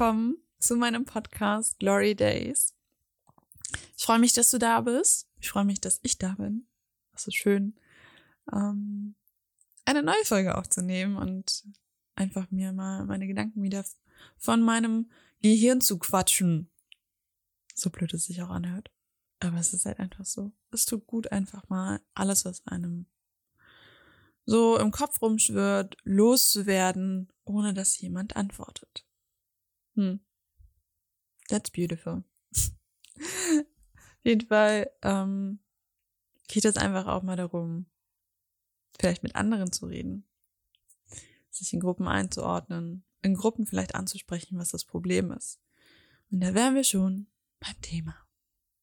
Willkommen zu meinem Podcast Glory Days. Ich freue mich, dass du da bist. Ich freue mich, dass ich da bin. Das ist schön, ähm, eine neue Folge aufzunehmen und einfach mir mal meine Gedanken wieder von meinem Gehirn zu quatschen. So blöd es sich auch anhört. Aber es ist halt einfach so. Es tut gut, einfach mal alles, was einem so im Kopf rumschwirrt, loszuwerden, ohne dass jemand antwortet. Hm. That's beautiful. Auf jeden Fall ähm, geht es einfach auch mal darum, vielleicht mit anderen zu reden, sich in Gruppen einzuordnen, in Gruppen vielleicht anzusprechen, was das Problem ist. Und da wären wir schon beim Thema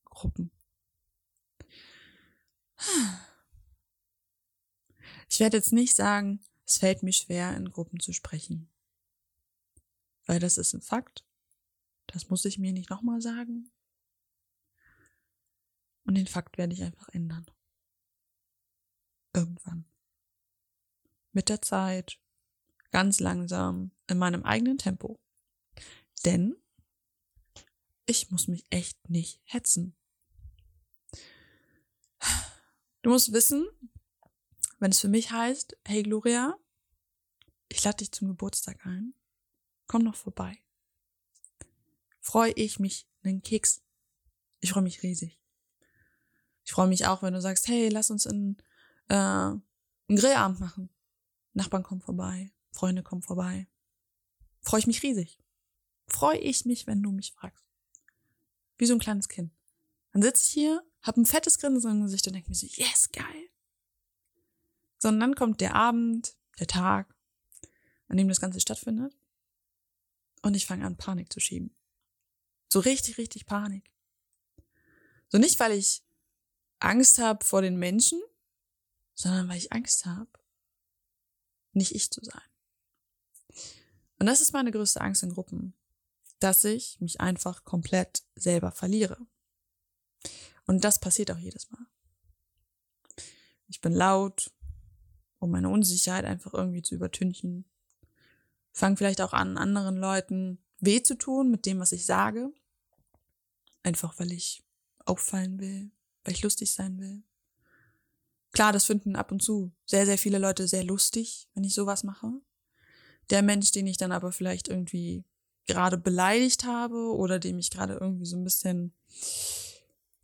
Gruppen. Ich werde jetzt nicht sagen, es fällt mir schwer, in Gruppen zu sprechen. Weil das ist ein Fakt. Das muss ich mir nicht nochmal sagen. Und den Fakt werde ich einfach ändern. Irgendwann. Mit der Zeit. Ganz langsam. In meinem eigenen Tempo. Denn ich muss mich echt nicht hetzen. Du musst wissen, wenn es für mich heißt, hey Gloria, ich lade dich zum Geburtstag ein, komm noch vorbei. Freue ich mich einen Keks. Ich freue mich riesig. Ich freue mich auch, wenn du sagst, hey, lass uns in, äh, einen Grillabend machen. Nachbarn kommen vorbei, Freunde kommen vorbei. Freue ich mich riesig. Freue ich mich, wenn du mich fragst. Wie so ein kleines Kind. Dann sitze ich hier, hab ein fettes Grinsen im Gesicht und denke mir so, yes, geil. Sondern dann kommt der Abend, der Tag, an dem das Ganze stattfindet. Und ich fange an, Panik zu schieben. So richtig, richtig Panik. So nicht, weil ich Angst habe vor den Menschen, sondern weil ich Angst habe, nicht ich zu sein. Und das ist meine größte Angst in Gruppen, dass ich mich einfach komplett selber verliere. Und das passiert auch jedes Mal. Ich bin laut, um meine Unsicherheit einfach irgendwie zu übertünchen. Fange vielleicht auch an, anderen Leuten weh zu tun mit dem, was ich sage. Einfach weil ich auffallen will, weil ich lustig sein will. Klar, das finden ab und zu sehr, sehr viele Leute sehr lustig, wenn ich sowas mache. Der Mensch, den ich dann aber vielleicht irgendwie gerade beleidigt habe oder dem ich gerade irgendwie so ein bisschen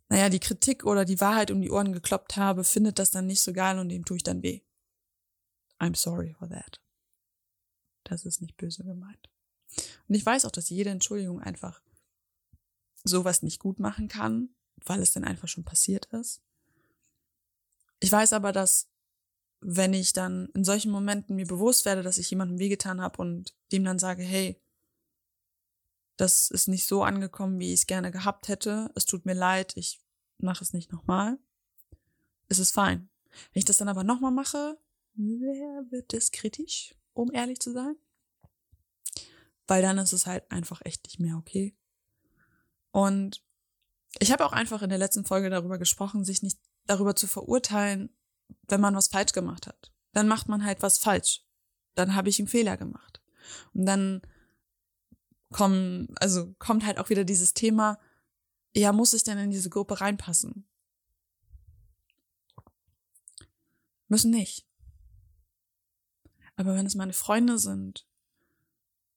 naja, die Kritik oder die Wahrheit um die Ohren gekloppt habe, findet das dann nicht so geil und dem tue ich dann weh. I'm sorry for that. Das ist nicht böse gemeint. Und ich weiß auch, dass jede Entschuldigung einfach sowas nicht gut machen kann, weil es dann einfach schon passiert ist. Ich weiß aber, dass wenn ich dann in solchen Momenten mir bewusst werde, dass ich jemandem wehgetan habe und dem dann sage, hey, das ist nicht so angekommen, wie ich es gerne gehabt hätte, es tut mir leid, ich mache es nicht nochmal, ist es fein. Wenn ich das dann aber nochmal mache, wer wird es kritisch, um ehrlich zu sein? Weil dann ist es halt einfach echt nicht mehr okay. Und ich habe auch einfach in der letzten Folge darüber gesprochen, sich nicht darüber zu verurteilen, wenn man was falsch gemacht hat. Dann macht man halt was falsch. Dann habe ich einen Fehler gemacht. Und dann kommen, also kommt halt auch wieder dieses Thema, ja, muss ich denn in diese Gruppe reinpassen? Müssen nicht. Aber wenn es meine Freunde sind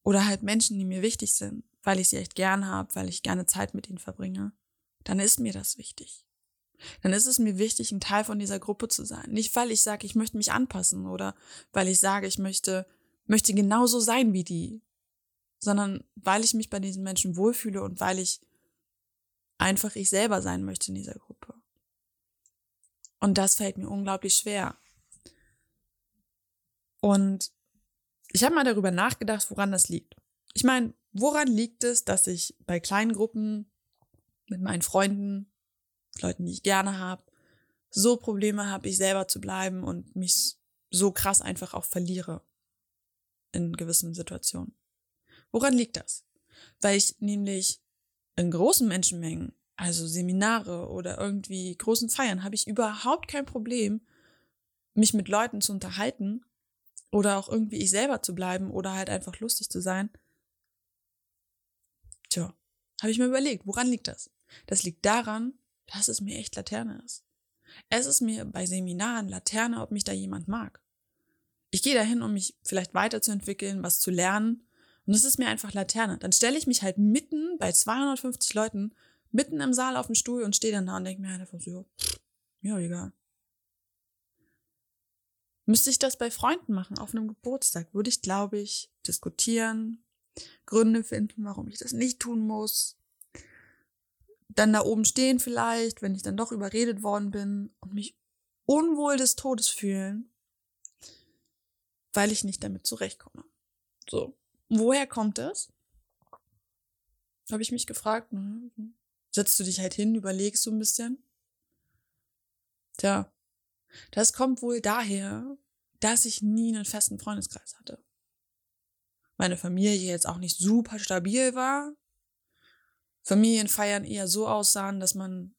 oder halt Menschen, die mir wichtig sind, weil ich sie echt gern habe, weil ich gerne Zeit mit ihnen verbringe, dann ist mir das wichtig. Dann ist es mir wichtig, ein Teil von dieser Gruppe zu sein. Nicht, weil ich sage, ich möchte mich anpassen oder weil ich sage, ich möchte, möchte genauso sein wie die, sondern weil ich mich bei diesen Menschen wohlfühle und weil ich einfach ich selber sein möchte in dieser Gruppe. Und das fällt mir unglaublich schwer. Und ich habe mal darüber nachgedacht, woran das liegt. Ich meine, woran liegt es, dass ich bei kleinen Gruppen mit meinen Freunden, Leuten, die ich gerne habe, so Probleme habe, ich selber zu bleiben und mich so krass einfach auch verliere in gewissen Situationen. Woran liegt das? Weil ich nämlich in großen Menschenmengen, also Seminare oder irgendwie großen Feiern, habe ich überhaupt kein Problem, mich mit Leuten zu unterhalten, Oder auch irgendwie ich selber zu bleiben oder halt einfach lustig zu sein. Tja, habe ich mir überlegt, woran liegt das? Das liegt daran, dass es mir echt Laterne ist. Es ist mir bei Seminaren Laterne, ob mich da jemand mag. Ich gehe dahin, um mich vielleicht weiterzuentwickeln, was zu lernen. Und es ist mir einfach Laterne. Dann stelle ich mich halt mitten bei 250 Leuten, mitten im Saal auf dem Stuhl und stehe dann da und denke mir einfach so, ja, egal. Müsste ich das bei Freunden machen, auf einem Geburtstag, würde ich, glaube ich, diskutieren, Gründe finden, warum ich das nicht tun muss. Dann da oben stehen vielleicht, wenn ich dann doch überredet worden bin und mich unwohl des Todes fühlen, weil ich nicht damit zurechtkomme. So. Woher kommt das? Habe ich mich gefragt. Ne? Setzt du dich halt hin, überlegst du ein bisschen. Tja, das kommt wohl daher, dass ich nie einen festen Freundeskreis hatte. Meine Familie jetzt auch nicht super stabil war. Familienfeiern eher so aussahen, dass man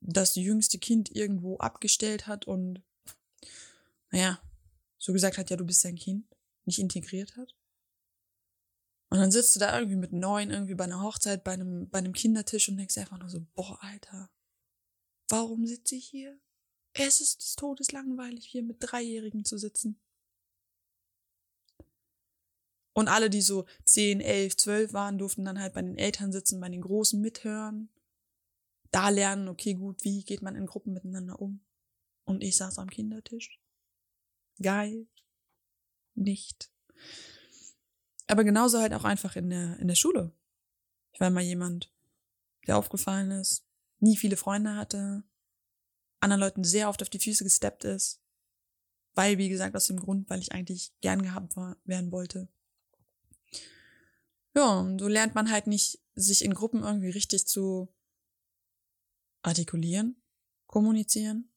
das jüngste Kind irgendwo abgestellt hat und, naja, so gesagt hat, ja, du bist dein Kind, nicht integriert hat. Und dann sitzt du da irgendwie mit neun irgendwie bei einer Hochzeit, bei einem, bei einem Kindertisch und denkst einfach nur so, boah, Alter, warum sitze ich hier? Es ist des Todes langweilig, hier mit Dreijährigen zu sitzen. Und alle, die so zehn, elf, zwölf waren, durften dann halt bei den Eltern sitzen, bei den Großen mithören. Da lernen, okay, gut, wie geht man in Gruppen miteinander um? Und ich saß am Kindertisch. Geil. Nicht. Aber genauso halt auch einfach in der, in der Schule. Ich war mal jemand, der aufgefallen ist, nie viele Freunde hatte, anderen Leuten sehr oft auf die Füße gesteppt ist. Weil, wie gesagt, aus dem Grund, weil ich eigentlich gern gehabt war, werden wollte. Ja, und so lernt man halt nicht, sich in Gruppen irgendwie richtig zu artikulieren, kommunizieren,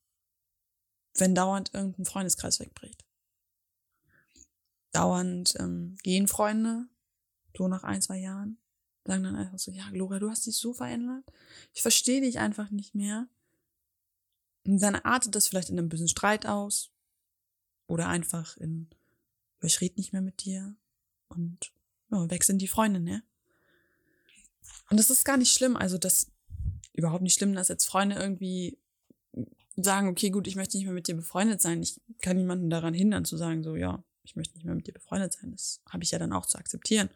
wenn dauernd irgendein Freundeskreis wegbricht. Dauernd ähm, gehen Freunde, so nach ein, zwei Jahren, sagen dann einfach so, ja, Gloria, du hast dich so verändert. Ich verstehe dich einfach nicht mehr. Und dann artet das vielleicht in einem bösen Streit aus. Oder einfach in, ich rede nicht mehr mit dir. Und ja, weg sind die Freunde, ne? Und das ist gar nicht schlimm. Also das überhaupt nicht schlimm, dass jetzt Freunde irgendwie sagen, okay, gut, ich möchte nicht mehr mit dir befreundet sein. Ich kann niemanden daran hindern zu sagen, so, ja, ich möchte nicht mehr mit dir befreundet sein. Das habe ich ja dann auch zu akzeptieren.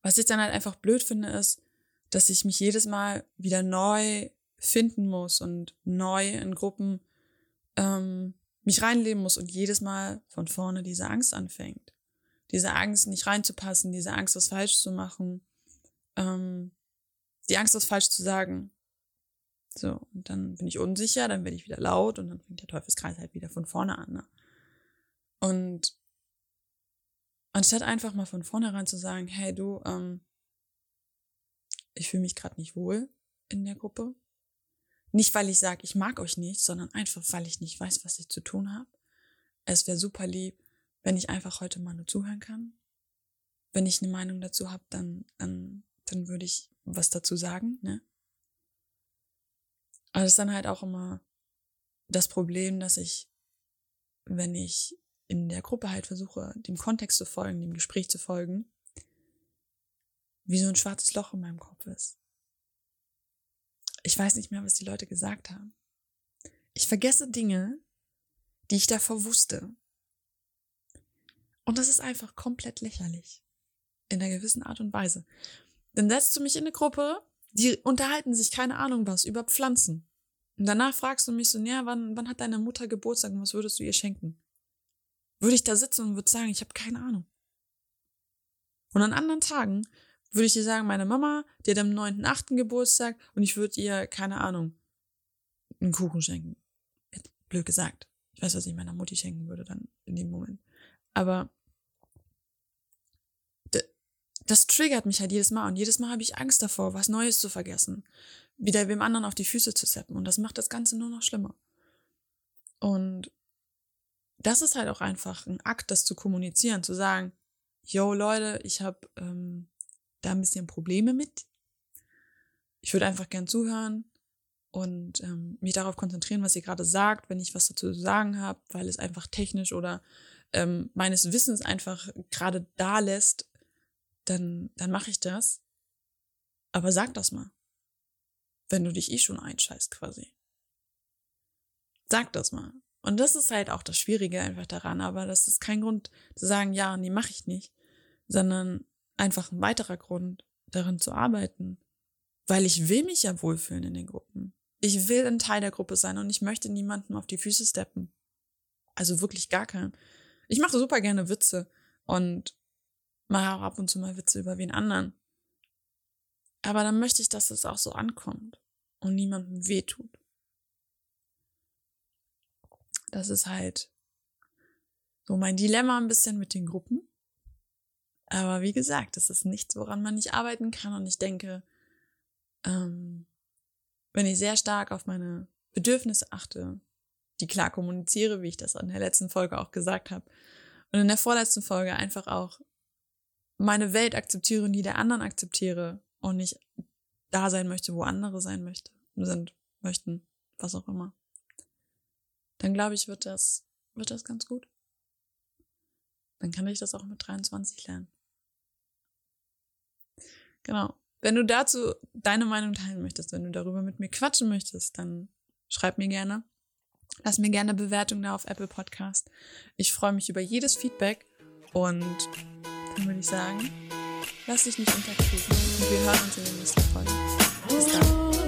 Was ich dann halt einfach blöd finde, ist, dass ich mich jedes Mal wieder neu finden muss und neu in Gruppen ähm, mich reinleben muss und jedes Mal von vorne diese Angst anfängt. Diese Angst, nicht reinzupassen, diese Angst, was falsch zu machen, ähm, die Angst, was falsch zu sagen. So, und dann bin ich unsicher, dann werde ich wieder laut und dann fängt der Teufelskreis halt wieder von vorne an. Ne? Und anstatt einfach mal von vornherein zu sagen, hey du, ähm, ich fühle mich gerade nicht wohl in der Gruppe, nicht, weil ich sage, ich mag euch nicht, sondern einfach, weil ich nicht weiß, was ich zu tun habe. Es wäre super lieb, wenn ich einfach heute mal nur zuhören kann. Wenn ich eine Meinung dazu habe, dann, dann, dann würde ich was dazu sagen, ne? Aber das ist dann halt auch immer das Problem, dass ich, wenn ich in der Gruppe halt versuche, dem Kontext zu folgen, dem Gespräch zu folgen, wie so ein schwarzes Loch in meinem Kopf ist. Ich weiß nicht mehr, was die Leute gesagt haben. Ich vergesse Dinge, die ich davor wusste. Und das ist einfach komplett lächerlich. In einer gewissen Art und Weise. Dann setzt du mich in eine Gruppe, die unterhalten sich, keine Ahnung was, über Pflanzen. Und danach fragst du mich so, ja, wann, wann hat deine Mutter Geburtstag und was würdest du ihr schenken? Würde ich da sitzen und würde sagen, ich habe keine Ahnung. Und an anderen Tagen würde ich dir sagen, meine Mama, die hat am 9.8. Geburtstag und ich würde ihr, keine Ahnung, einen Kuchen schenken. Blöd gesagt. Ich weiß, was ich meiner Mutti schenken würde dann in dem Moment. Aber das triggert mich halt jedes Mal und jedes Mal habe ich Angst davor, was Neues zu vergessen. Wieder wem anderen auf die Füße zu seppen und das macht das Ganze nur noch schlimmer. Und das ist halt auch einfach ein Akt, das zu kommunizieren, zu sagen, yo Leute, ich habe ähm, da ein bisschen Probleme mit. Ich würde einfach gern zuhören. und ähm, mich darauf konzentrieren, was sie gerade sagt, wenn ich was dazu zu sagen habe, weil es einfach technisch oder ähm, meines Wissens einfach gerade da lässt, dann, dann mache ich das. Aber sag das mal. Wenn du dich eh schon einscheißt quasi. Sag das mal. Und das ist halt auch das Schwierige einfach daran, aber das ist kein Grund zu sagen, ja, nee, mache ich nicht, sondern einfach ein weiterer Grund, daran zu arbeiten. Weil ich will mich ja wohlfühlen in den Gruppen. Ich will ein Teil der Gruppe sein und ich möchte niemandem auf die Füße steppen. Also wirklich gar keinen. Ich mache super gerne Witze und mache auch ab und zu mal Witze über wen anderen. Aber dann möchte ich, dass es auch so ankommt und niemandem wehtut. Das ist halt so mein Dilemma ein bisschen mit den Gruppen. Aber wie gesagt, das ist nichts, woran man nicht arbeiten kann. Und ich denke, ähm, wenn ich sehr stark auf meine Bedürfnisse achte, die klar kommuniziere, wie ich das in der letzten Folge auch gesagt habe, und in der vorletzten Folge einfach auch meine Welt akzeptiere und die der anderen akzeptiere und nicht da sein möchte, wo andere sein möchte, sind, möchten, was auch immer. Dann glaube ich, wird das, wird das ganz gut. Dann kann ich das auch mit 23 lernen. Genau. Wenn du dazu deine Meinung teilen möchtest, wenn du darüber mit mir quatschen möchtest, dann schreib mir gerne. Lass mir gerne eine Bewertung da auf Apple Podcast. Ich freue mich über jedes Feedback und dann würde ich sagen, lass dich nicht unterkriegen und wir hören uns in der nächsten Folge. Bis dann.